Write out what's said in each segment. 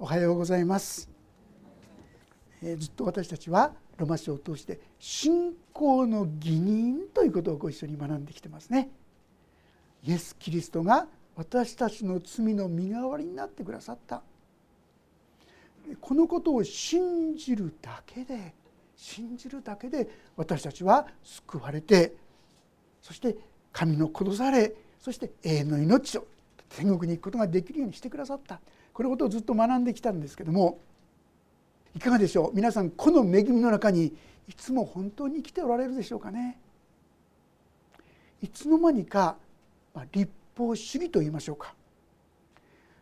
おはようございます、え、ずっと私たちはロマ書を通して信仰の義人ということをご一緒に学んできてますね。イエス・キリストが私たちの罪の身代わりになってくださった。このことを信じるだけで信じるだけで私たちは救われてそして神の子とされそして永遠の命を天国に行くことができるようにしてくださった。このことをずっと学んできたんですけどもいかがでしょう？皆さんこの恵みの中にいつも本当に生きておられるでしょうかね？いつの間にかま立法主義と言いましょうか。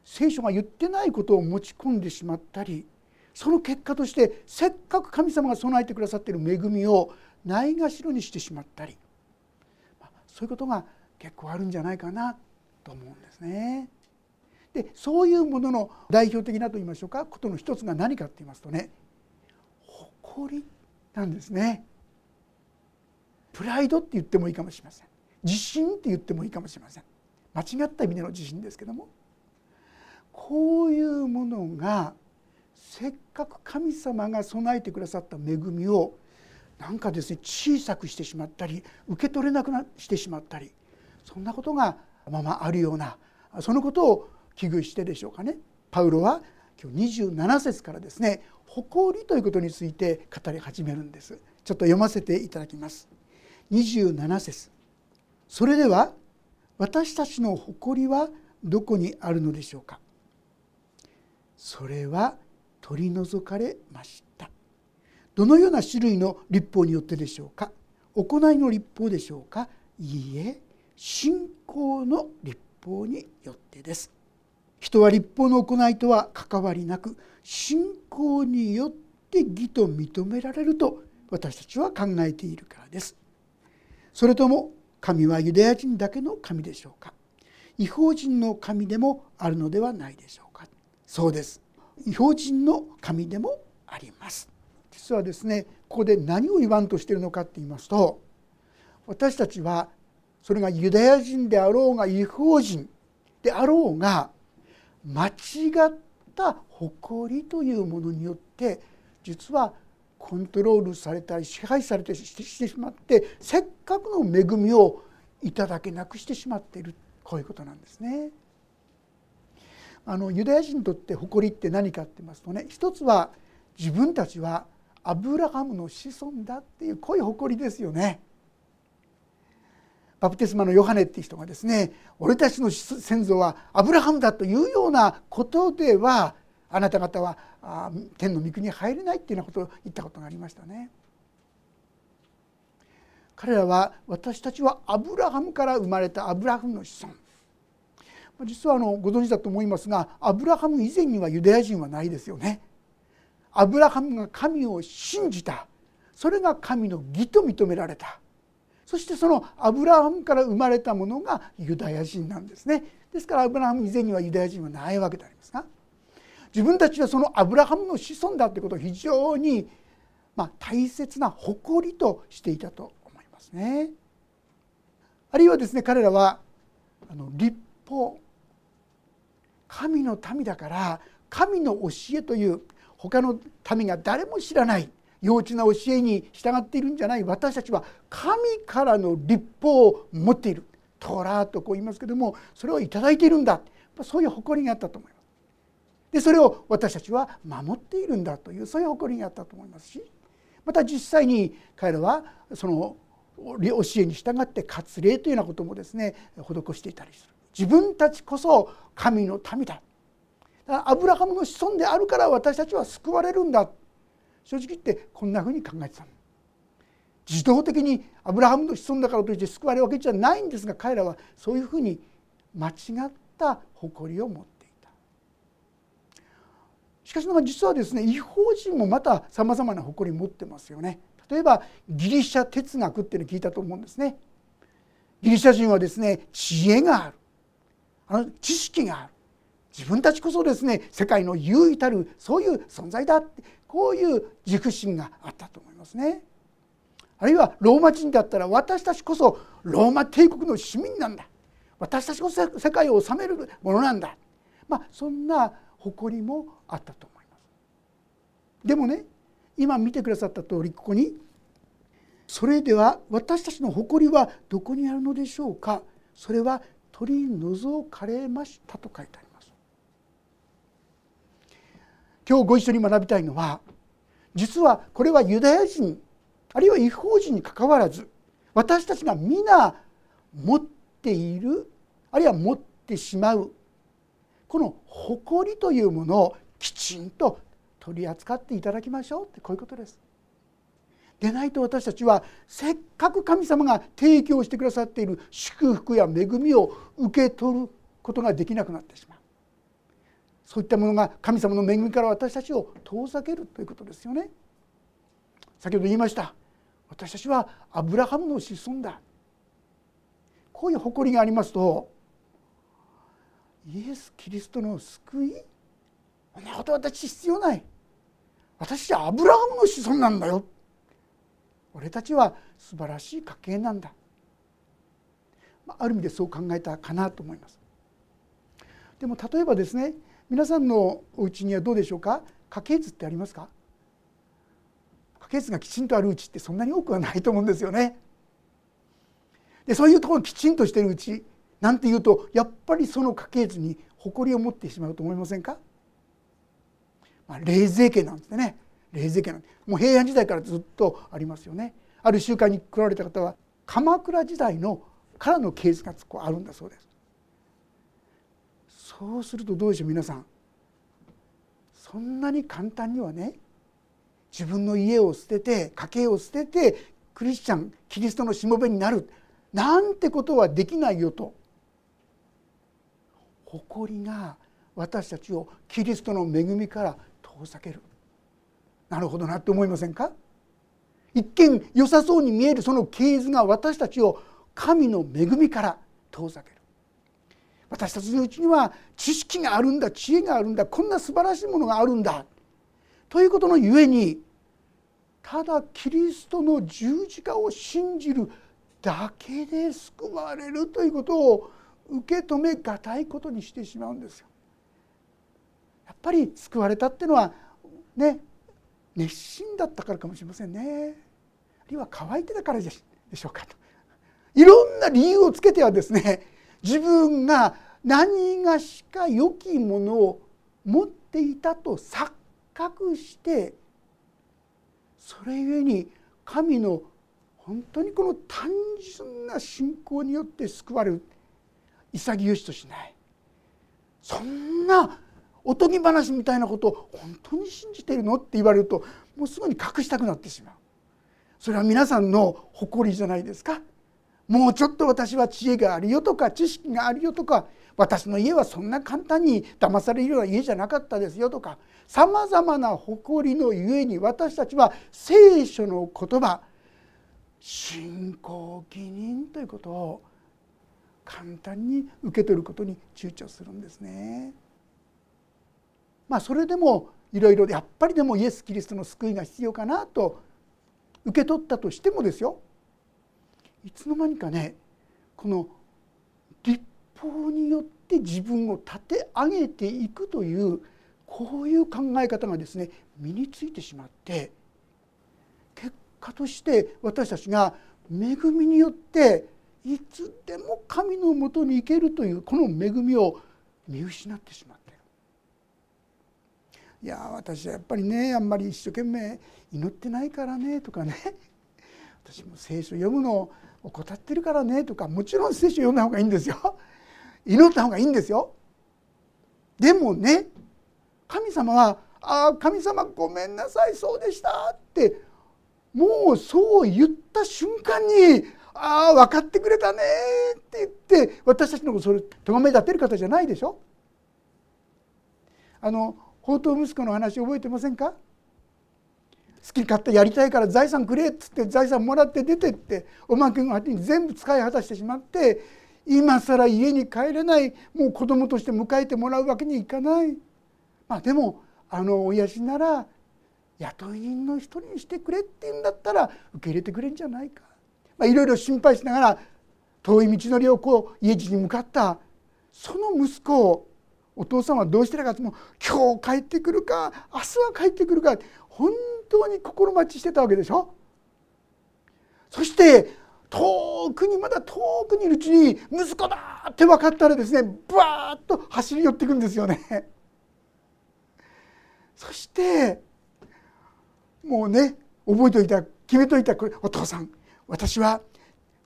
聖書が言ってないことを持ち込んでしまったりその結果としてせっかく神様が備えてくださっている恵みをないがしろにしてしまったり。そういうことが結構あるんじゃないかなと思うんですね。でそういうものの代表的なと言いましょうかことの一つが何かって言いますとね誇りなんですね。プライドって言ってもいいかもしれません。自信って言ってもいいかもしれません。間違った意味での自信ですけどもこういうものがせっかく神様が備えてくださった恵みをなんかですね小さくしてしまったり受け取れなくなしてしまったりそんなことがままあるようなそのことを危惧してでしょうかね。パウロは今日27節からですね誇りということについて語り始めるんです。ちょっと読ませていただきます。27節それでは私たちの誇りはどこにあるのでしょうかそれは取り除かれましたどのような種類の立法によってでしょうか行いの立法でしょうかいいえ信仰の立法によってです人は立法の行いとは関わりなく信仰によって義と認められると私たちは考えているからです。それとも神はユダヤ人だけの神でしょうか？違法人の神でもあるのではないでしょうか？そうです。違法人の神でもあります。実はですねここで何を言わんとしているのかって言いますと私たちはそれがユダヤ人であろうが違法人であろうが間違った誇りというものによって実はコントロールされたり支配されてしてしまってせっかくの恵みをいただけなくしてしまっているこういうことなんですね。あのユダヤ人にとって誇りって何かって言いますとね一つは自分たちはアブラハムの子孫だっていうこういう誇りですよね。バプテスマのヨハネっていう人がですね俺たちの先祖はアブラハムだというようなことではあなた方は天の御国に入れないっていうようなことを言ったことがありましたね。彼らは私たちはアブラハムから生まれたアブラハムの子孫実はあのご存知だと思いますがアブラハム以前にはユダヤ人はないですよね。アブラハムが神を信じたそれが神の義と認められたそしてそのアブラハムから生まれたものがユダヤ人なんですねですからアブラハム以前にはユダヤ人はないわけでありますが自分たちはそのアブラハムの子孫だということを非常にま大切な誇りとしていたと思いますね。あるいはですね彼らはあの立法神の民だから神の教えという他の民が誰も知らない幼稚な教えに従っているんじゃない。私たちは神からの立法を持っている。トラとこう言いますけどもそれを頂いているんだそういう誇りがあったと思います。でそれを私たちは守っているんだという。そういう誇りがあったと思いますしまた実際に彼らはその教えに従って割礼というようなこともですね施していたりする。自分たちこそ神の民だ。アブラハムの子孫であるから私たちは救われるんだ。正直言ってこんなふうに考えてた自動的にアブラハムの子孫だからといって救われるわけじゃないんですが彼らはそういうふうに間違った誇りを持っていたしかしながら実はですね違法人もまたさまざまな誇り持ってますよね。例えばギリシャ哲学っていうの聞いたと思うんですね。ギリシャ人はですね知恵があるあの知識がある自分たちこそですね世界の優位たるそういう存在だってこういう自負心があったと思いますね。あるいはローマ人だったら私たちこそローマ帝国の市民なんだ。私たちこそ世界を治めるものなんだ、まあ、そんな誇りもあったと思います。でもね今見てくださった通りここに「それでは私たちの誇りはどこにあるのでしょうか？それは取り除かれました」と書いてあります。今日ご一緒に学びたいのは実はこれはユダヤ人あるいは違法人にかかわらず私たちが皆持っているあるいは持ってしまうこの誇りというものをきちんと取り扱っていただきましょうってこういうことです。でないと私たちはせっかく神様が提供してくださっている祝福や恵みを受け取ることができなくなってしまうそういったものが神様の恵みから私たちを遠ざけるということですよね。先ほど言いました。私たちはアブラハムの子孫だ。こういう誇りがありますとイエス・キリストの救い？そんなこと私必要ない。私はアブラハムの子孫なんだよ。俺たちは素晴らしい家系なんだ。ある意味でそう考えたかなと思います。でも例えばですね皆さんのお家にはどうでしょうか？家系図ってありますか？家系図がきちんとあるうちってそんなに多くはないと思うんですよね。でそういうところきちんとしてるうちなんていうとやっぱりその家系図に誇りを持ってしまうと思いませんか、まあ、霊税家なんですね。霊税家なんもう平安時代からずっとありますよね。ある集会に来られた方は鎌倉時代のからの系図がこうあるんだそうです。そうするとどうでしょう皆さん。そんなに簡単にはね自分の家を捨てて家計を捨ててクリスチャンキリストのしもべになるなんてことはできないよと。誇りが私たちをキリストの恵みから遠ざける。なるほどなって思いませんか？一見良さそうに見えるその系図が私たちを神の恵みから遠ざける。私たちのうちには知識があるんだ知恵があるんだこんな素晴らしいものがあるんだということのゆえにただキリストの十字架を信じるだけで救われるということを受け止めがたいことにしてしまうんですよ。やっぱり救われたっていうのはね熱心だったからかもしれませんね。あるいは乾いてたからでしょうかと。いろんな理由をつけてはですね自分が何がしか良きものを持っていたと錯覚してそれゆえに神の本当にこの単純な信仰によって救われる。潔しとしない。そんなおとぎ話みたいなことを本当に信じてるの？って言われるともうすぐに隠したくなってしまう。それは皆さんの誇りじゃないですか。もうちょっと私は知恵があるよとか知識があるよとか私の家はそんな簡単に騙されるような家じゃなかったですよとかさまざまな誇りのゆえに私たちは聖書の言葉信仰義人ということを簡単に受け取ることに躊躇するんですね。まあそれでもいろいろやっぱりでもイエス・キリストの救いが必要かなと受け取ったとしてもですよいつの間にかねこの立法によって自分を立て上げていくというこういう考え方がですね身についてしまって結果として私たちが恵みによっていつでも神のもとに行けるというこの恵みを見失ってしまっている。いや私はやっぱりねあんまり一生懸命祈ってないからねとかね。私も聖書読むの怠ってるからねとかもちろん聖書読んだ方がいいんですよ。祈った方がいいんですよ。でもね神様は「ああ神様ごめんなさいそうでした」ってもうそう言った瞬間に「ああ分かってくれたね」って言って私たちのことそれ咎め立てる方じゃないでしょ。あの宝刀息子の話覚えてませんか？き勝手やりたいから財産くれっつって財産もらって出てっておまけの果てに全部使い果たしてしまって今更家に帰れないもう子供として迎えてもらうわけにいかない、まあ、でもあの親父なら雇い人の人にしてくれって言うんだったら受け入れてくれんじゃないか、まあ、いろいろ心配しながら遠い道のりをこう家路に向かった。その息子をお父さんはどうしてるかとも今日帰ってくるか明日は帰ってくるか本当に心待ちしてたわけでしょ？そして遠くにまだ遠くにいるうちに息子だって分かったらですねバーッと走り寄っていくんですよね。そしてもうね覚えておいた決めといたこれお父さん。私は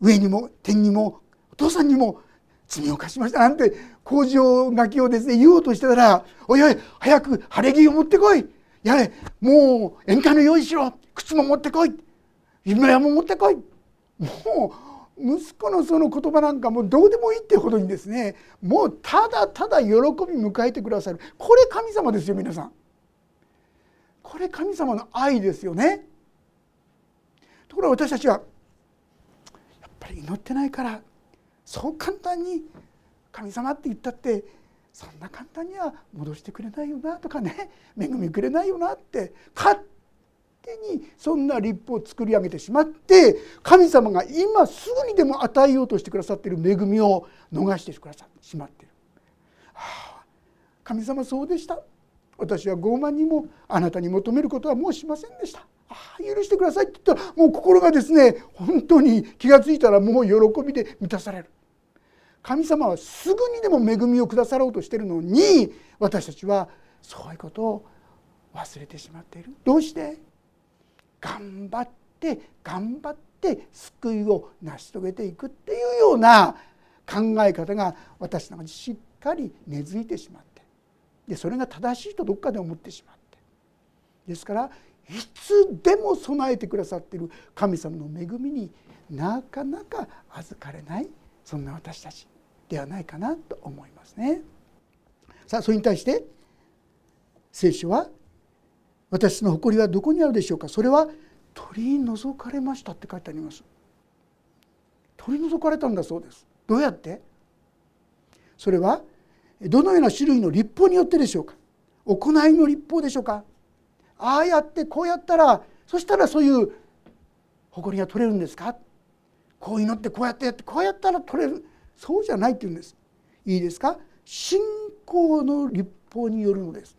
上にも天にもお父さんにも罪を犯しましたなんて工場書きをですね言おうとしてたら「おいおい早く晴れ着を持ってこい。やれもう宴会の用意しろ靴も持ってこい夢屋も持ってこい」もう息子のその言葉なんかもうどうでもいいってほどにですねもうただただ喜び迎えてくださるこれ神様ですよ皆さん。これ神様の愛ですよね。ところが私たちはやっぱり祈ってないからそう簡単に神様って言ったってそんな簡単には戻してくれないよなとかね 恵みくれないよなって勝手にそんな立法を作り上げてしまって神様が今すぐにでも与えようとしてくださっている恵みを逃してくださってしまっている。はあ、神様そうでした私は傲慢にもあなたに求めることはもうしませんでした。ああ許してくださいって言ったらもう心がですね本当に気が付いたらもう喜びで満たされる神様はすぐにでも恵みをくださろうとしてるのに私たちはそういうことを忘れてしまっている。どうして？頑張って頑張って救いを成し遂げていくっていうような考え方が私の中にしっかり根付いてしまってでそれが正しいとどっかで思ってしまって。ですからいつでも備えてくださっている神様の恵みになかなか預かれないそんな私たち。ではないかなと思いますね。さあそれに対して聖書は「私の誇りはどこにあるでしょうか?」それは「取り除かれました」って書いてあります。取り除かれたんだそうです。どうやって？それはどのような種類の立法によってでしょうか？行いの立法でしょうか？ああやってこうやったらそしたらそういう誇りが取れるんですか？こう祈ってこうやってやってこうやったら取れるそうじゃないって言うんです。いいですか？信仰の立法によるのです。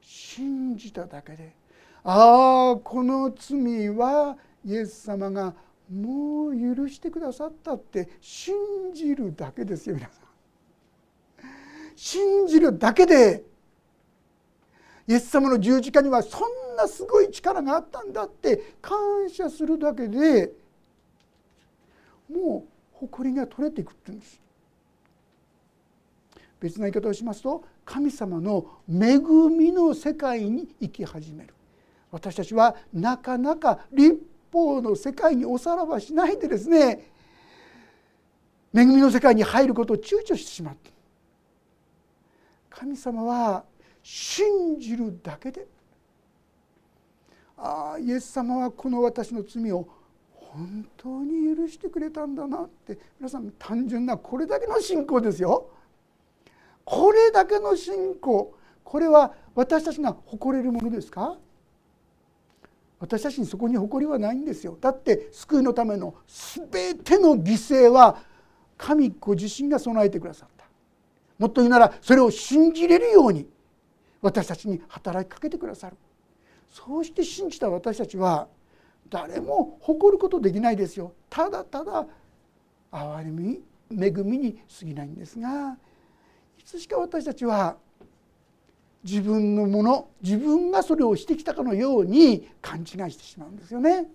信じただけで。ああこの罪はイエス様がもう許してくださったって。信じるだけですよ皆さん。信じるだけで。イエス様の十字架にはそんなすごい力があったんだって感謝するだけで。もう誇りが取れていくって言うんです。別な言い方をしますと神様の恵みの世界に生き始める。私たちはなかなか立法の世界におさらばしないでですね恵みの世界に入ることを躊躇してしまって。神様は信じるだけでああイエス様はこの私の罪を本当に許してくれたんだなって皆さん単純なこれだけの信仰ですよ。これだけの信仰。これは私たちが誇れるものですか？私たちにそこに誇りはないんですよ。だって救いのための全ての犠牲は神ご自身が備えてくださった。もっと言うならそれを信じれるように私たちに働きかけてくださる。そうして信じた私たちは誰も誇ることできないですよただただ憐れみ恵みに過ぎないんですがいつしか私たちは自分のもの自分がそれをしてきたかのように勘違いしてしまうんですよね。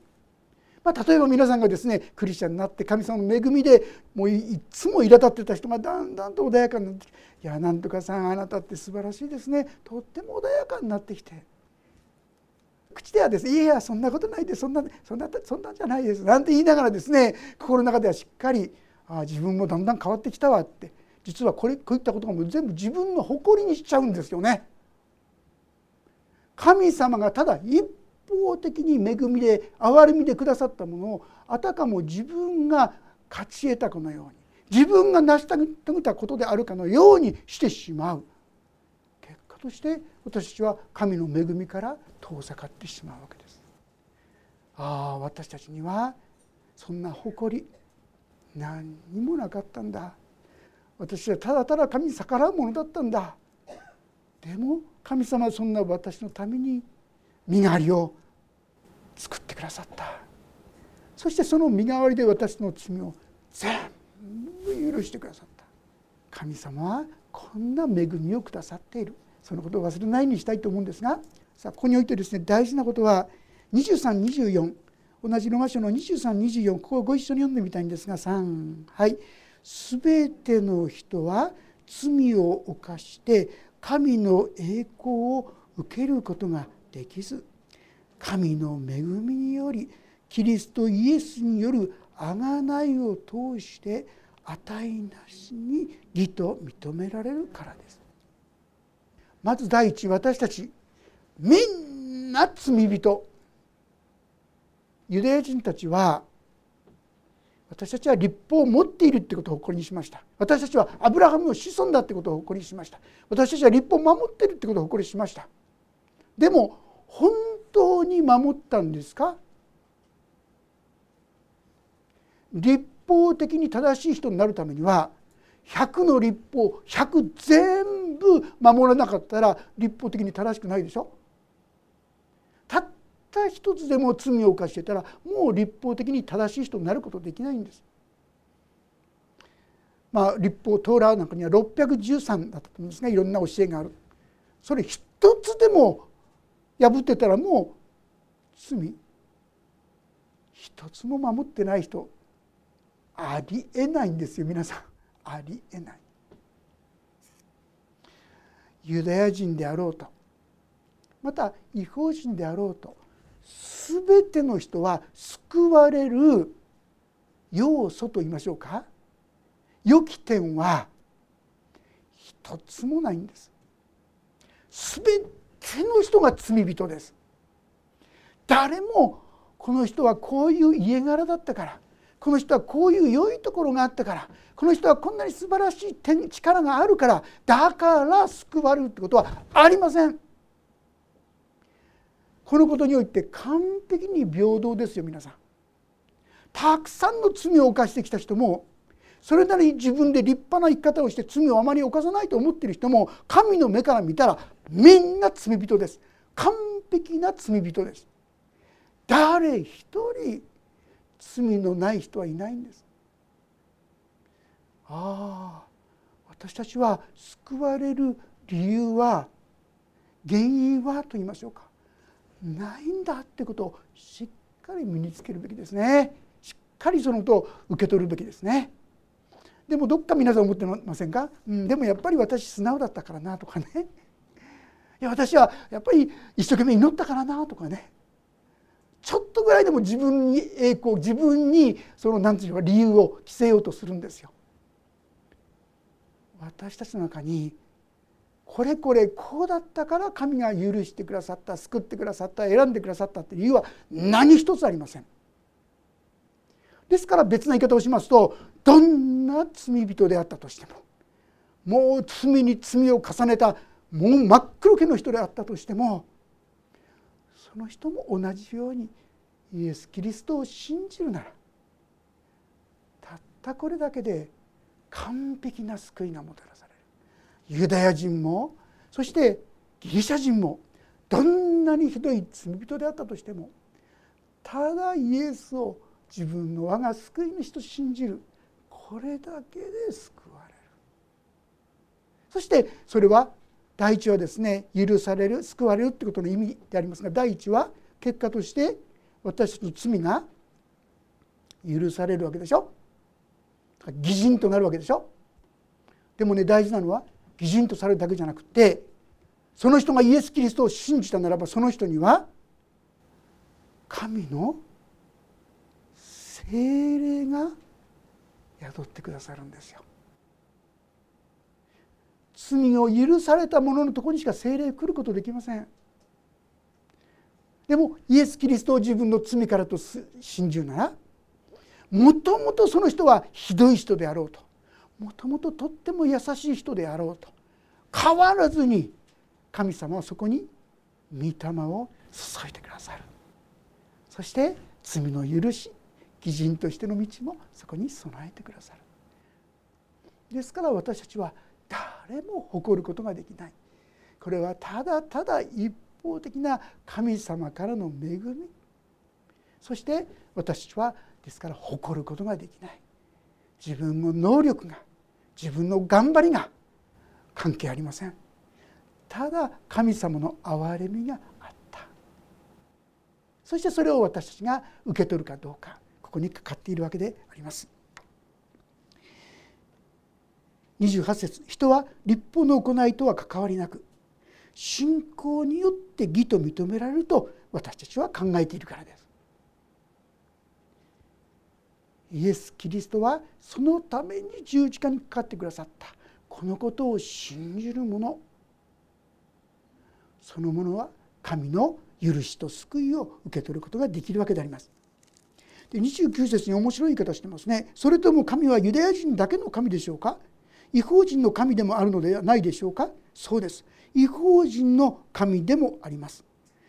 まあ、例えば皆さんがですねクリスチャンになって神様の恵みでもういつも苛立ってた人がだんだんと穏やかになってきて「いやなんとかさんあなたって素晴らしいですねとっても穏やかになってきて口ではですね「いやいやそんなことないでそんなそんなそんなんじゃないです」なんて言いながらですね心の中ではしっかり「あ自分もだんだん変わってきたわ」って実はこれこういったことがもう全部自分の誇りにしちゃうんですよね。神様がただ一方的に恵みで憐れみでくださったものをあたかも自分が勝ち得たかのように自分が成し遂げたことであるかのようにしてしまう。結果として私たちは神の恵みから遠ざかってしまうわけです。ああ私たちにはそんな誇り何にもなかったんだ。私はただただ神に逆らうものだったんだ。でも神様はそんな私のために身代わりを作ってくださった。そしてその身代わりで私の罪を全部許してくださった。神様はこんな恵みをくださっている。そのことを忘れないようにしたいと思うんですがさあここにおいてですね大事なことは2324同じロマ書の2324ここをご一緒に読んでみたいんですが3はい「すべての人は罪を犯して神の栄光を受けることができず神の恵みによりキリストイエスによる贖いを通して値なしに義と認められるからです。まず第一私たちみんな罪人。ユダヤ人たちは私たちは立法を持っているってことを誇りにしました。私たちはアブラハムの子孫だってことを誇りにしました。私たちは立法を守っているってことを誇りにしました。でも本当に守ったんですか？立法的に正しい人になるためには100の立法100全部守らなかったら立法的に正しくないでしょ？たった一つでも罪を犯してたらもう立法的に正しい人になることできないんです。まあ、立法トーラーなんかには613だったと思うんですがいろんな教えがある。それ一つでも破ってたらもう罪。一つも守ってない人ありえないんですよ皆さん。ありえない。ユダヤ人であろうとまた違法人であろうと全ての人は救われる要素と言いましょうか？良き点は一つもないんです。全ての人が罪人です。誰もこの人はこういう家柄だったからこの人はこういう良いところがあったからこの人はこんなに素晴らしい力があるからだから救われるってことはありません。このことにおいて完璧に平等ですよ皆さん。たくさんの罪を犯してきた人もそれなりに自分で立派な生き方をして罪をあまり犯さないと思ってる人も神の目から見たらみんな罪人です。完璧な罪人です。誰一人罪のない人はいないんです。ああ私たちは救われる理由は原因はと言いましょうか。ないんだってことをしっかり身につけるべきですね。しっかりそのことを受け取るべきですね。でもどっか皆さん思ってませんか、うん、でもやっぱり私素直だったからなとかね。いや私はやっぱり一生懸命祈ったからなとかね。ちょっとぐらいでも自分に栄光自分にその何て言うか理由を着せようとするんですよ。私たちの中にこれこれこうだったから神が許してくださった救ってくださった選んでくださったっていう理由は何一つありません。ですから別な言い方をしますとどんな罪人であったとしてももう罪に罪を重ねたもう真っ黒けの人であったとしてもの人も同じようにイエス・キリストを信じるならたったこれだけで完璧な救いがもたらされる。ユダヤ人もそしてギリシャ人もどんなにひどい罪人であったとしてもただイエスを自分の我が救い主と信じる。これだけで救われる。そしてそれは第一はですね許される救われるってことの意味でありますが第一は結果として私たちの罪が許されるわけでしょ偽人となるわけでしょでもね大事なのは偽人とされるだけじゃなくてその人がイエス・キリストを信じたならばその人には神の精霊が宿ってくださるんですよ。罪を許された者のところにしか精霊来ることできません。でもイエス・キリストを自分の罪からと信じるならもともとその人はひどい人であろうともともととっても優しい人であろうと変わらずに神様はそこに御霊を注いでくださる。そして罪の許し義人としての道もそこに備えてくださる。ですから私たちは誰も誇ることができない。これはただただ一方的な神様からの恵み。そして私たちはですから誇ることができない。自分の能力が自分の頑張りが関係ありません。ただ神様の憐れみがあった。そしてそれを私たちが受け取るかどうかここにかかっているわけであります。28節人は立法の行いとは関わりなく信仰によって義と認められると私たちは考えているからですイエス・キリストはそのために十字架にかかってくださったこのことを信じる者そのものは神の許しと救いを受け取ることができるわけであります。で29節に面白い言い方してますね。それとも神はユダヤ人だけの神でしょうか？違法人の神でもあるのではないでしょうか？そうです。違法人の神でもあります。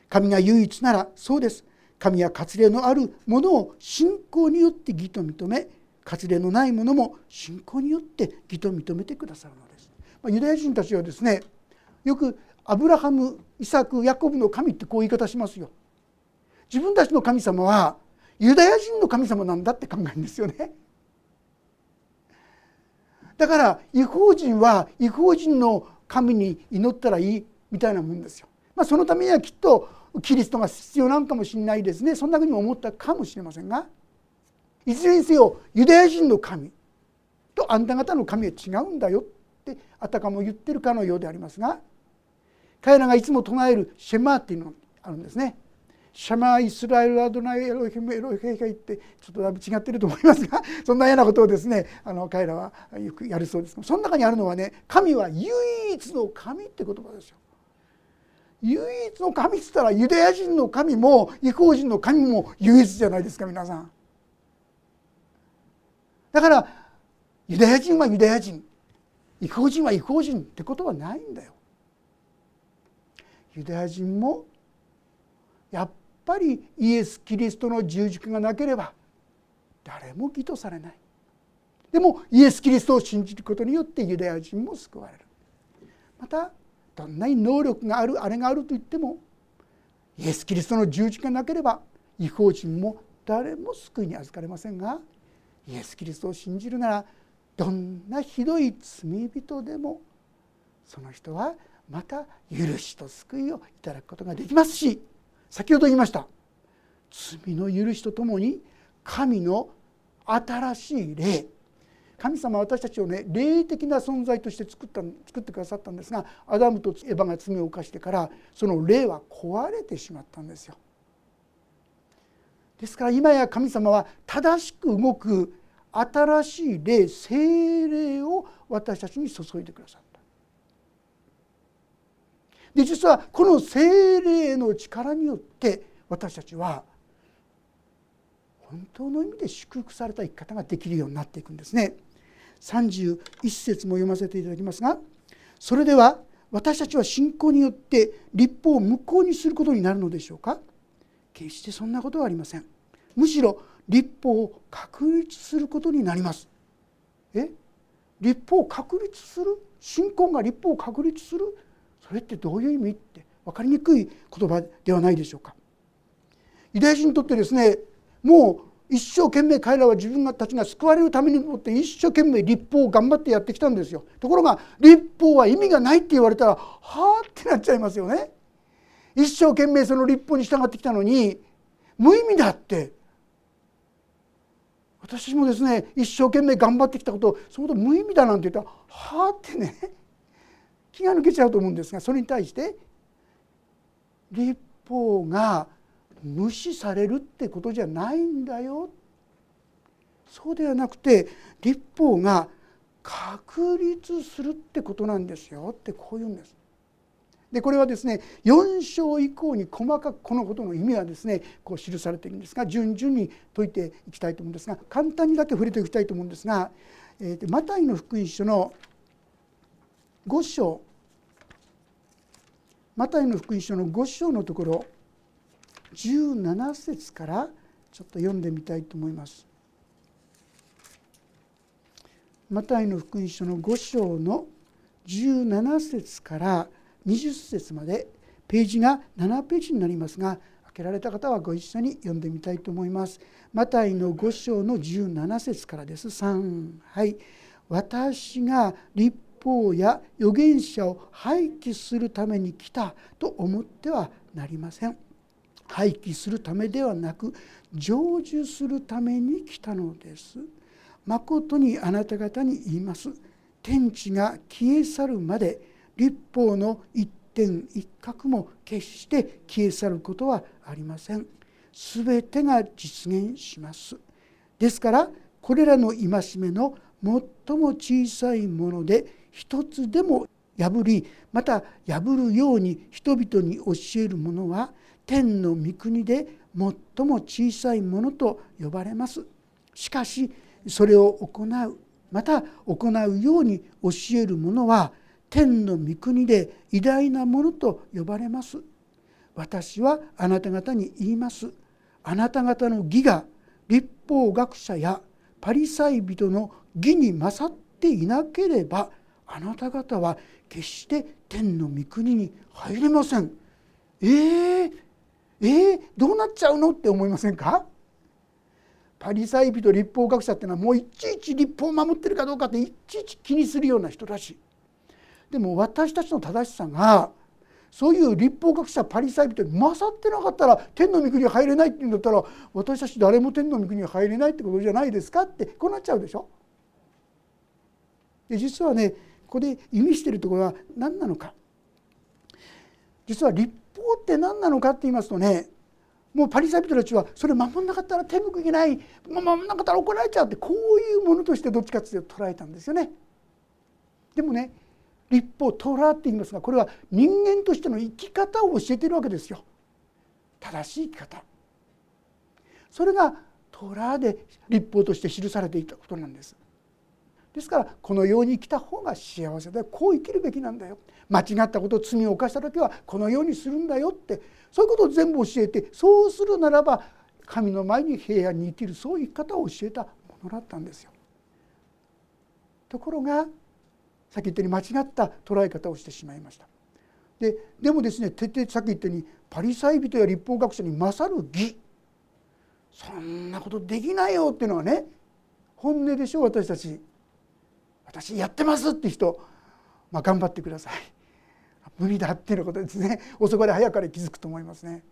神が唯一ならそうです。神は割礼のあるものを信仰によって義と認め割礼のないものも信仰によって義と認めてくださるのです。まあ、ユダヤ人たちはですねよくアブラハムイサクヤコブの神ってこう言い方しますよ。自分たちの神様はユダヤ人の神様なんだって考えるんですよね。だから違法人は違法人の神に祈ったらいいみたいなもんですよ。まあ、そのためにはきっとキリストが必要なのかもしれないですねそんなふうに思ったかもしれませんがいずれにせよユダヤ人の神とあんた方の神は違うんだよってあたかも言ってるかのようでありますが彼らがいつも唱えるシェマーっていうのがあるんですね。シャマイスラエルアドナイエロヒムエロヒが言ってちょっとだいぶ違ってると思いますが そんなようなことをですねあの彼らはよくやるそうですその中にあるのはね神は唯一の神って言葉ですよ。唯一の神っつったらユダヤ人の神も違法人の神も唯一じゃないですか皆さん。だからユダヤ人はユダヤ人違法人は違法人ってことはないんだよ。ユダヤ人もやっぱりイエス・キリストの十字架がなければ誰も義とされない。でもイエス・キリストを信じることによってユダヤ人も救われる。またどんなに能力があるあれがあると言ってもイエス・キリストの十字架がなければ違法人も誰も救いに預かれませんがイエス・キリストを信じるならどんなひどい罪人でもその人はまた許しと救いをいただくことができますし先ほど言いました罪の許しとともに神の新しい霊神様は私たちをね霊的な存在として作った作ってくださったんですがアダムとエヴァが罪を犯してからその霊は壊れてしまったんですよ。ですから今や神様は正しく動く新しい霊精霊を私たちに注いでくださった。で実はこの精霊の力によって私たちは本当の意味で祝福された生き方ができるようになっていくんですね。31節も読ませていただきますがそれでは私たちは信仰によって立法を無効にすることになるのでしょうか？決してそんなことはありません。むしろ立法を確立することになります。え？立法を確立する？信仰が立法を確立する？それってどういう意味って分かりにくい言葉ではないでしょうか。ユダヤ人にとってですねもう一生懸命彼らは自分たちが救われるためにもって一生懸命立法を頑張ってやってきたんですよ。ところが立法は意味がないって言われたらはあってなっちゃいますよね。一生懸命その立法に従ってきたのに無意味だって。私もですね一生懸命頑張ってきたことそのこと無意味だなんて言ったらはあってね。気が抜けちゃうと思うんですがそれに対して立法が無視されるってことじゃないんだよそうではなくて立法が確立するってことなんですよってこう言うんです。でこれはですね4章以降に細かくこのことの意味はですねこう記されているんですが順々に解いていきたいと思うんですが簡単にだけ触れていきたいと思うんですが、えー、マタイの福音書の5章。マタイの福音書の5章のところ。17節から。ちょっと読んでみたいと思います。マタイの福音書の5章の。17節から。20節まで。ページが7ページになりますが。開けられた方はご一緒に読んでみたいと思います。マタイの5章の17節からです。3はい。私が立法や預言者を廃棄するために来たと思ってはなりません。廃棄するためではなく成就するために来たのです。まことにあなた方に言います。天地が消え去るまで立法の一点一角も決して消え去ることはありません。すべてが実現します。ですからこれらの戒めの最も小さいもので一つでも破りまた破るように人々に教えるものは天の御国で最も小さいものと呼ばれます。しかしそれを行うまた行うように教えるものは天の御国で偉大なものと呼ばれます。私はあなた方に言います。あなた方の義が立法学者やパリサイ人の義に勝っていなければあなた方は決して天の御国に入れません。えー、えー、どうなっちゃうのって思いませんか？パリサイ人立法学者ってのはもういちいち立法を守ってるかどうかっていちいち気にするような人たちでも私たちの正しさがそういう立法学者パリサイ人に勝ってなかったら天の御国に入れないって言うんだったら私たち誰も天の御国に入れないってことじゃないですかってこうなっちゃうでしょ？で実はねここで意味しているところは何なのか。実は立法って何なのかって言いますとねもうパリサイ人たちはそれ守んなかったら手向きない守んなかったら怒られちゃうってこういうものとしてどっちかっていうと捉えたんですよね。でもね立法トラって言いますがこれは人間としての生き方を教えてるわけですよ。正しい生き方。それがトラで立法として記されていたことなんです。ですからこのように生きた方が幸せだよこう生きるべきなんだよ。間違ったこと罪を犯した時はこのようにするんだよってそういうことを全部教えてそうするならば神の前に平安に生きるそういう生き方を教えたものだったんですよ。ところがさっき言ったように間違った捉え方をしてしまいました。ででもですね徹底さっき言ったようにパリサイ人や立法学者に勝る義。そんなことできないよっていうのはね本音でしょう私たち。私やってますって人、まあ、頑張ってください。無理だっていうことですね。遅かれ早かれ気づくと思いますね。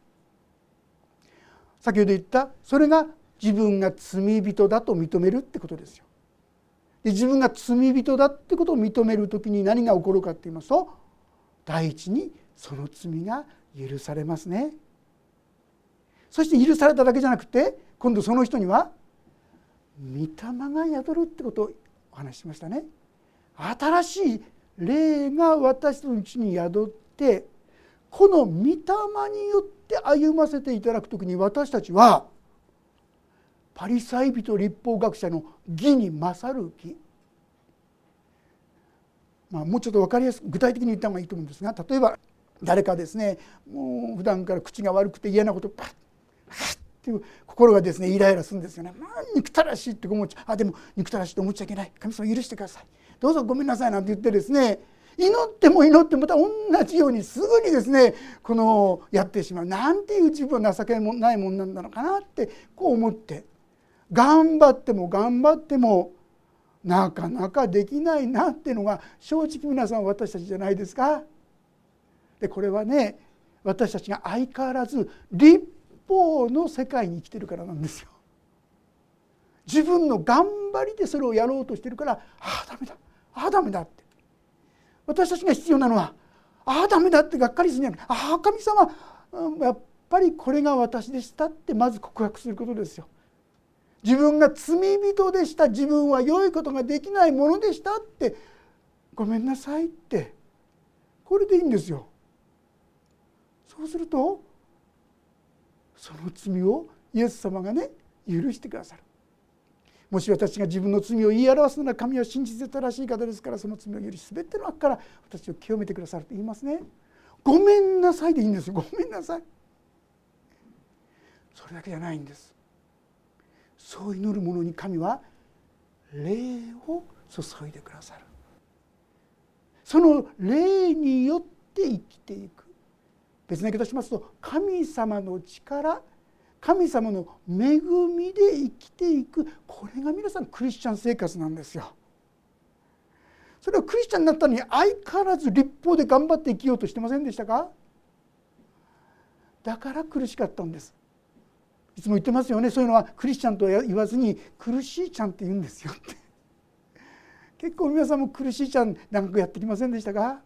先ほど言ったそれが自分が罪人だと認めるってことですよ。で自分が罪人だってことを認める時に何が起こるかって言いますと第一にその罪が許されますね。そして許されただけじゃなくて今度その人には御霊が宿るってことを話ししましたね。新しい霊が私のうちに宿ってこの御霊によって歩ませていただく時に私たちはパリサイ人立法学者の義に勝る義、まあ、もうちょっと分かりやすく具体的に言った方がいいと思うんですが例えば誰かですねもう普段から口が悪くて嫌なことパッていう心がですねイライラするんですよね。まあ、憎たらしいって思っちゃう。あでも憎たらしいと思っちゃいけない。神様許してください。どうぞごめんなさいなんて言ってですね祈っても祈ってもまた同じようにすぐにですねこのやってしまう。なんていう自分は情けないもんなんだのかなってこう思って。頑張っても頑張ってもなかなかできないなっていうのが正直皆さん私たちじゃないですか。でこれはね私たちが相変わらず立法の世界に生きてるからなんですよ。自分の頑張りでそれをやろうとしてるからああダメだああダメだって私たちが必要なのはああダメだってがっかりするんじゃないああ神様やっぱりこれが私でしたってまず告白することですよ。自分が罪人でした自分は良いことができないものでしたってごめんなさいってこれでいいんですよ。そうするとその罪をイエス様がね許してくださる。もし私が自分の罪を言い表すなら神は真実で正しい方ですからその罪を許し全ての悪から私を清めてくださると言いますね。ごめんなさいでいいんですごめんなさい。それだけじゃないんです。そう祈る者に神は霊を注いでくださるその霊によって生きていく別な言い方しますと神様の力神様の恵みで生きていくこれが皆さんクリスチャン生活なんですよ。それをクリスチャンになったのに相変わらず立法で頑張って生きようとしてませんでしたか？だから苦しかったんです。いつも言ってますよね。そういうのはクリスチャンとは言わずに苦しいちゃんって言うんですよって。結構皆さんも苦しいちゃん長くやってきませんでしたか？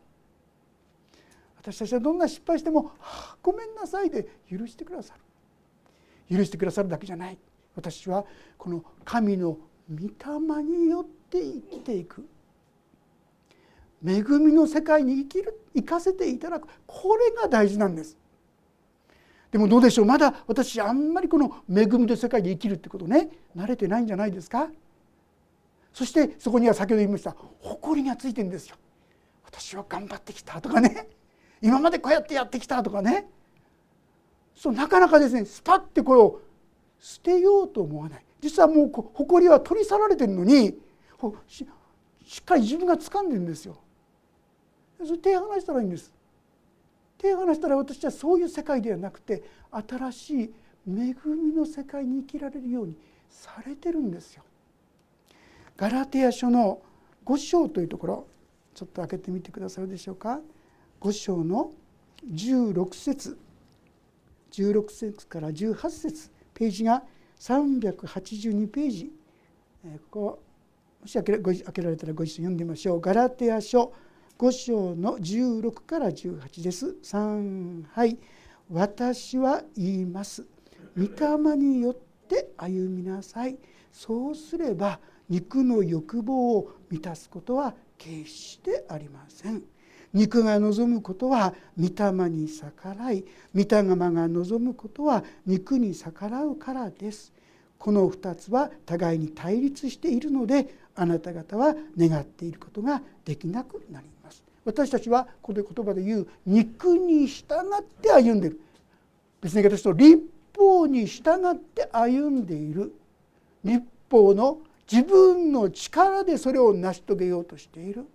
私たちはどんな失敗しても「、ごめんなさい」で許してくださる。許してくださるだけじゃない。私はこの神の御霊によって生きていく。恵みの世界に生きる生かせていただく。これが大事なんです。でもどうでしょう？まだ私あんまりこの恵みの世界で生きるってことね慣れてないんじゃないですか？そしてそこには先ほど言いました誇りがついてんですよ。私は頑張ってきたとかね。今までこうやってやってきたとかね。そうなかなかですねスパッてこれを捨てようと思わない。実はもう誇りは取り去られてるのにしっかり自分が掴んでるんですよ。それ手離したらいいんです。手離したら私はそういう世界ではなくて新しい恵みの世界に生きられるようにされてるんですよ。ガラテヤ書の5章というところちょっと開けてみてくださるでしょうか。5章の16節16節から18節ページが382ページここもし開けられたらご一緒に読んでみましょう。ガラテヤ書5章の16から18です。3はい私は言います。御霊によって歩みなさい。そうすれば肉の欲望を満たすことは決してありません。肉が望むことは御霊に逆らい御霊が望むことは肉に逆らうからです。この2つは互いに対立しているのであなた方は願っていることができなくなります。私たちはこの言葉で言う肉に従って歩んでいる別に言い方すると立法に従って歩んでいる立法の自分の力でそれを成し遂げようとしている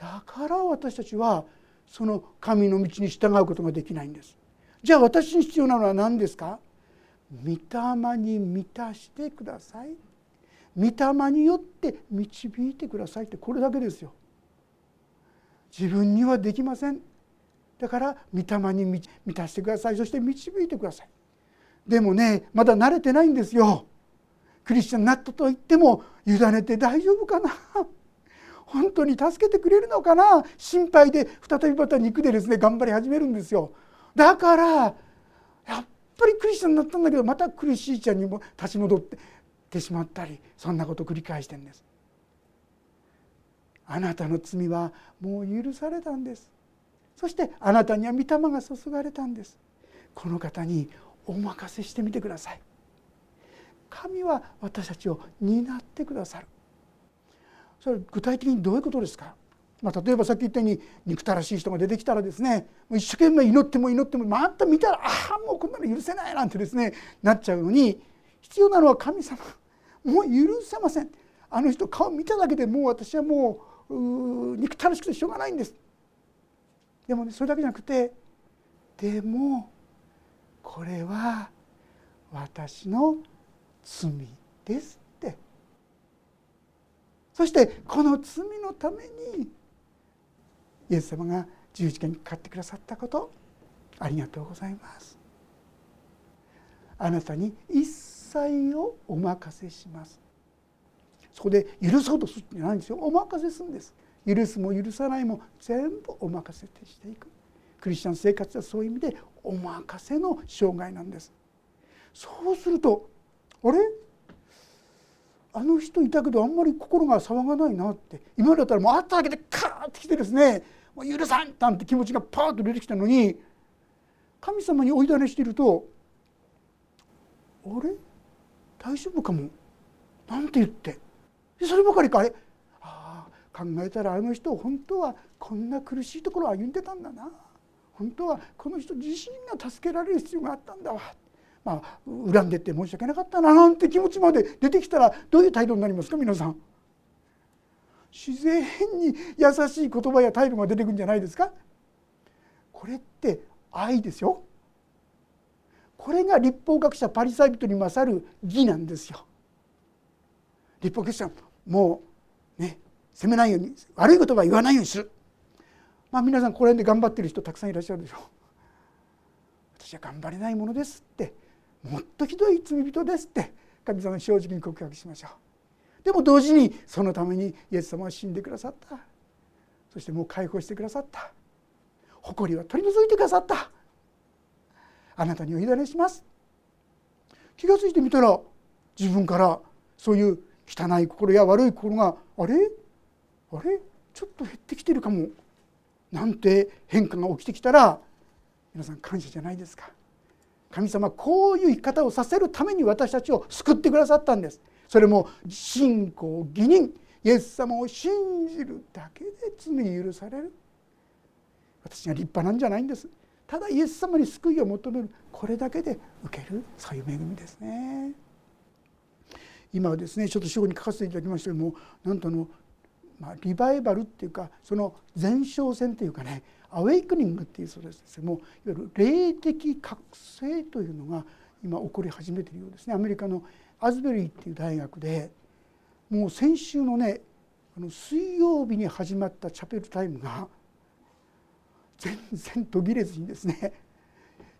だから私たちはその神の道に従うことができないんです。じゃあ私に必要なのは何ですか？御霊に満たしてください。御霊によって導いてくださいってこれだけですよ。自分にはできません。だから御霊に満たしてください。そして導いてください。でもねまだ慣れてないんですよ。クリスチャンになったと言っても委ねて大丈夫かな？本当に助けてくれるのかな？心配で再びまた肉でですね頑張り始めるんですよ。だからやっぱりクリスチャンになったんだけどまた苦しいちゃんにも立ち戻っててしまったりそんなことを繰り返してんです。あなたの罪はもう許されたんです。そしてあなたには御霊が注がれたんです。この方にお任せしてみてください。神は私たちを担ってくださる。それ具体的にどういうことですか、まあ、例えばさっき言ったように憎たらしい人が出てきたらですね一生懸命祈っても祈ってもまた見たらああもうこんなの許せないなんてですねなっちゃうのに必要なのは神様。もう許せません。あの人顔見ただけでもう私はもう憎たらしくてしょうがないんです。でもねそれだけじゃなくてでもこれは私の罪です。そしてこの罪のためにイエス様が十字架にかかってくださったことありがとうございます。あなたに一切をお任せします。そこで許そうとするんじゃないんですよ。お任せするんです。許すも許さないも全部お任せしていく。クリスチャン生活はそういう意味でお任せの生涯なんです。そうするとあれ？あの人いたけどあんまり心が騒がないなって。今だったらもう会っただけでカーッてきてですね。もう許さんなんて気持ちがパーッと出てきたのに。神様に追いだねしているとあれ？大丈夫かも。なんて言って。そればかりか。あれあ考えたらあの人本当はこんな苦しいところを歩んでたんだな。本当はこの人自身が助けられる必要があったんだわ。まあ恨んでって申し訳なかったななんて気持ちまで出てきたらどういう態度になりますか皆さん。自然に優しい言葉や態度が出てくるんじゃないですか。これって愛ですよ。これが立法学者パリサイ人に勝る義なんですよ。立法学者もうね責めないように悪い言葉は言わないようにする。まあ皆さんこれで頑張ってる人たくさんいらっしゃるでしょう。私は頑張れないものですって。もっとひどい罪人ですって神様に正直に告白しましょう。でも同時にそのためにイエス様は死んでくださった。そしてもう解放してくださった。誇りは取り除いてくださった。あなたにお委ねします。気が付いてみたら自分からそういう汚い心や悪い心があれ？あれ？ちょっと減ってきてるかも。なんて変化が起きてきたら皆さん感謝じゃないですか。神様こういう生き方をさせるために私たちを救ってくださったんです。それも信仰義人。イエス様を信じるだけで罪許される。私が立派なんじゃないんです。ただイエス様に救いを求める。これだけで受ける。そういう恵みですね。今はですねちょっと主語に書かせていただきましたけどもなんとの、まあ、リバイバルっていうかその前哨戦というかねアウェイクニングっていうそうですけどもいわゆる霊的覚醒というのが今起こり始めているようですね。アメリカのアズベリーっていう大学でもう先週のねあの水曜日に始まったチャペルタイムが全然途切れずにですね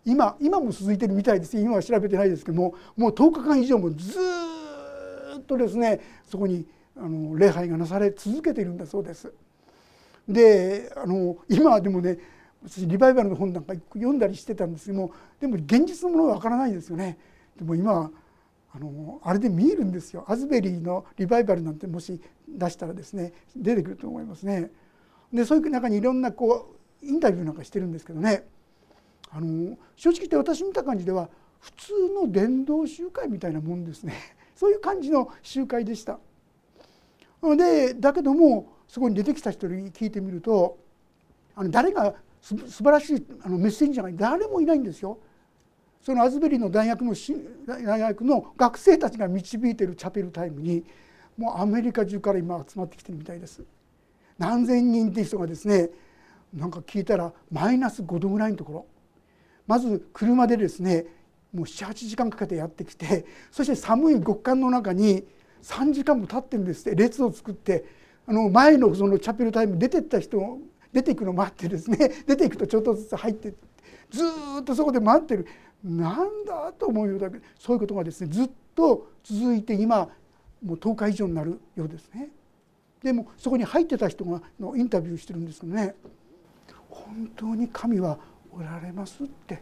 今今も続いてるみたいです。今は調べてないですけどももう10日間以上もずっとですねそこにあの礼拝がなされ続けているんだそうです。であの今でもね私リバイバルの本なんか読んだりしてたんですけどもでも現実のものはわからないですよね。でも今あのあれで見えるんですよアズベリーのリバイバルなんてもし出したらですね出てくると思いますね。でそういう中にいろんなこうインタビューなんかしてるんですけどねあの正直言って私見た感じでは普通の伝道集会みたいなもんですねそういう感じの集会でした。でだけどもそこに出てきた人に聞いてみるとあの誰がす素晴らしいあのメッセンジャーが誰もいないんですよ。そのアズベリの大学の大学の学生たちが導いているチャペルタイムにもうアメリカ中から今集まってきてるみたいです。何千人っていう人がですねなんか聞いたらマイナス5度ぐらいのところまず車でですねもう78時間かけてやってきてそして寒い極寒の中に3時間も経ってるんですって列を作ってあの前のそのチャペルタイム出てった人出ていくの待ってですね。出ていくとちょっとずつ入ってずっとそこで待ってる。なんだと思うようだけそういうことがですねずっと続いて今もう10日以上になるようですね。でもそこに入ってた人がのインタビューしてるんですけどね本当に神はおられますって。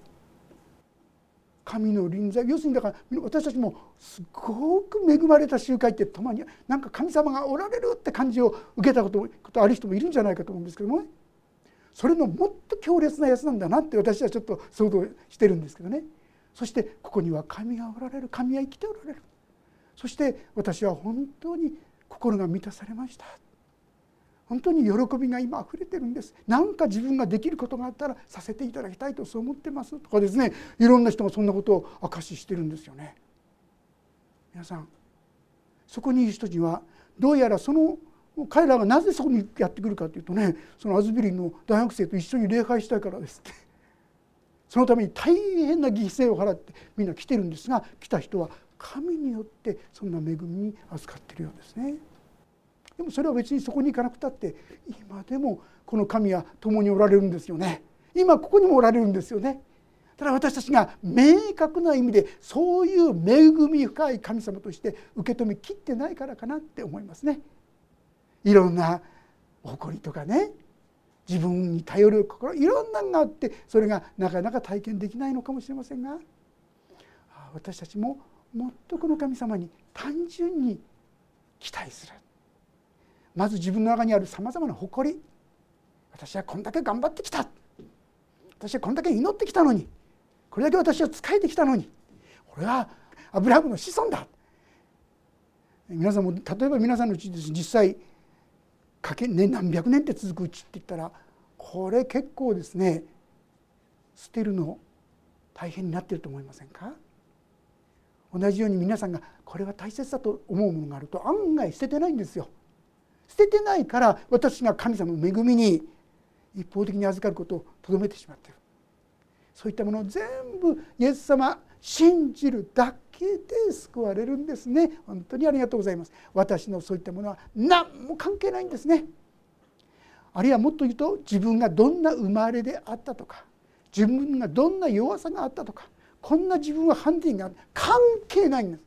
神の臨在要するにだから私たちもすごく恵まれた集会ってたまになんか神様がおられるって感じを受けたことことある人もいるんじゃないかと思うんですけどもねそれのもっと強烈なやつなんだなって私はちょっと想像してるんですけどね。そしてここには神がおられる神は生きておられる。そして私は本当に心が満たされました。本当に喜びが今溢れてるんです。何か自分ができることがあったらさせていただきたいとそう思ってます。とかですね。いろんな人がそんなことを証ししてるんですよね。皆さんそこにいる人にはどうやらその彼らがなぜそこにやってくるかというとねそのアズビリンの大学生と一緒に礼拝したいからですって。そのために大変な犠牲を払ってみんな来てるんですが来た人は神によってそんな恵みに預かってるようですね。でもそれは別にそこに行かなくたって今でもこの神は共におられるんですよね。今ここにもおられるんですよね。ただ私たちが明確な意味でそういう恵み深い神様として受け止めきってないからかなって思いますね。いろんな誇りとかね。自分に頼る心いろんなのがあってそれがなかなか体験できないのかもしれませんが。私たちももっとこの神様に単純に期待する。まず自分の中にあるさまざまな誇り。私はこんだけ頑張ってきた。私はこんだけ祈ってきたのに。これだけ私は仕えてきたのに。俺はアブラハムの子孫だ。皆さんも例えば皆さんのうちです実際かけ、ね、何百年って続くうちって言ったらこれ結構ですね捨てるの大変になってると思いませんか？同じように皆さんがこれは大切だと思うものがあると案外捨ててないんですよ。捨ててないから私が神様の恵みに一方的に預かることをとどめてしまっている。そういったものを全部イエス様信じるだけで救われるんですね。本当にありがとうございます。私のそういったものは何も関係ないんですね。あるいはもっと言うと自分がどんな生まれであったとか自分がどんな弱さがあったとかこんな自分はハンディが関係ないんです。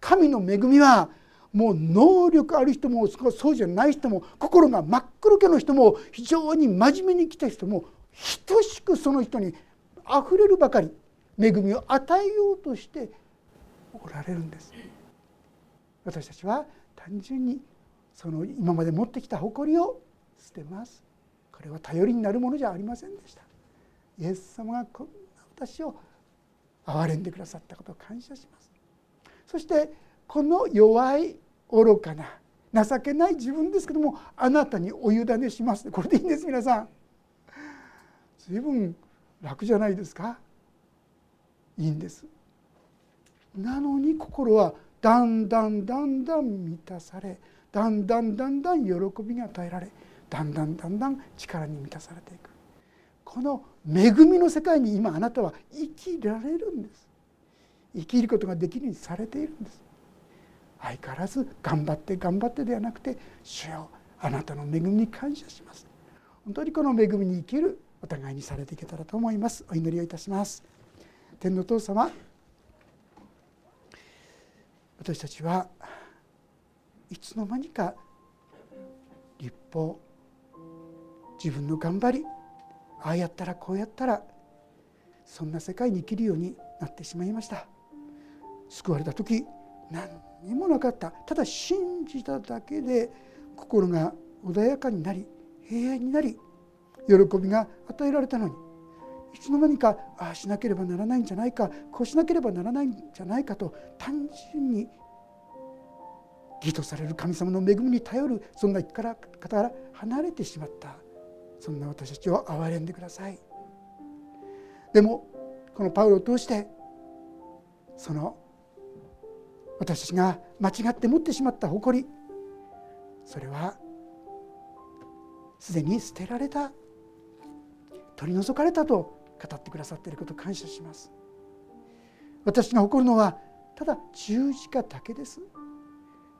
神の恵みはもう能力ある人もそうじゃない人も心が真っ黒けの人も非常に真面目に来た人も等しくその人にあふれるばかり恵みを与えようとしておられるんです。私たちは単純にその今まで持ってきた誇りを捨てます。これは頼りになるものじゃありませんでした。イエス様がこんな私を憐れんでくださったことを感謝します。そしてこの弱い愚かな情けない自分ですけどもあなたにお委ねします。これでいいんです皆さん。随分楽じゃないですか。いいんです。なのに心はだんだんだんだん満たされだんだんだんだん喜びが与えられだんだんだんだん力に満たされていく。この恵みの世界に今あなたは生きられるんです。生きることができるようにされているんです。相変わらず頑張って頑張ってではなくて主よあなたの恵みに感謝します。本当にこの恵みに生きるお互いにされていけたらと思います。お祈りをいたします。天の父様私たちはいつの間にか立法自分の頑張りああやったらこうやったらそんな世界に生きるようになってしまいました。救われた時何にもなかった。ただ信じただけで心が穏やかになり平安になり喜びが与えられたのに。いつの間にかああしなければならないんじゃないかこうしなければならないんじゃないかと単純に義とされる神様の恵みに頼るそんな方から離れてしまった。そんな私たちを憐れんでください。でもこのパウロを通してその私たちが間違って持ってしまった誇り。それはすでに捨てられた取り除かれたと語ってくださっていることを感謝します。私が誇るのはただ十字架だけです。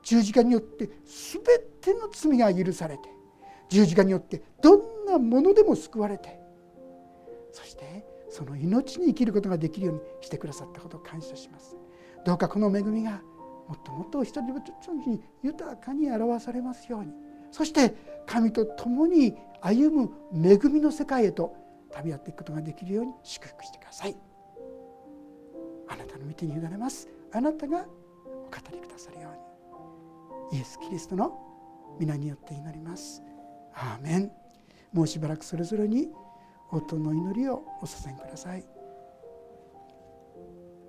十字架によって全ての罪が許されて十字架によってどんなものでも救われてそしてその命に生きることができるようにしてくださったことを感謝します。どうかこの恵みがもっともっと一人一人に豊かに表されますように。そして神と共に歩む恵みの世界へと旅立っていくことができるように祝福してください。あなたの御手に委ねます。あなたがお語りくださるように。イエス・キリストの皆によって祈ります。アーメン。もうしばらくそれぞれに音の祈りをお捧げください。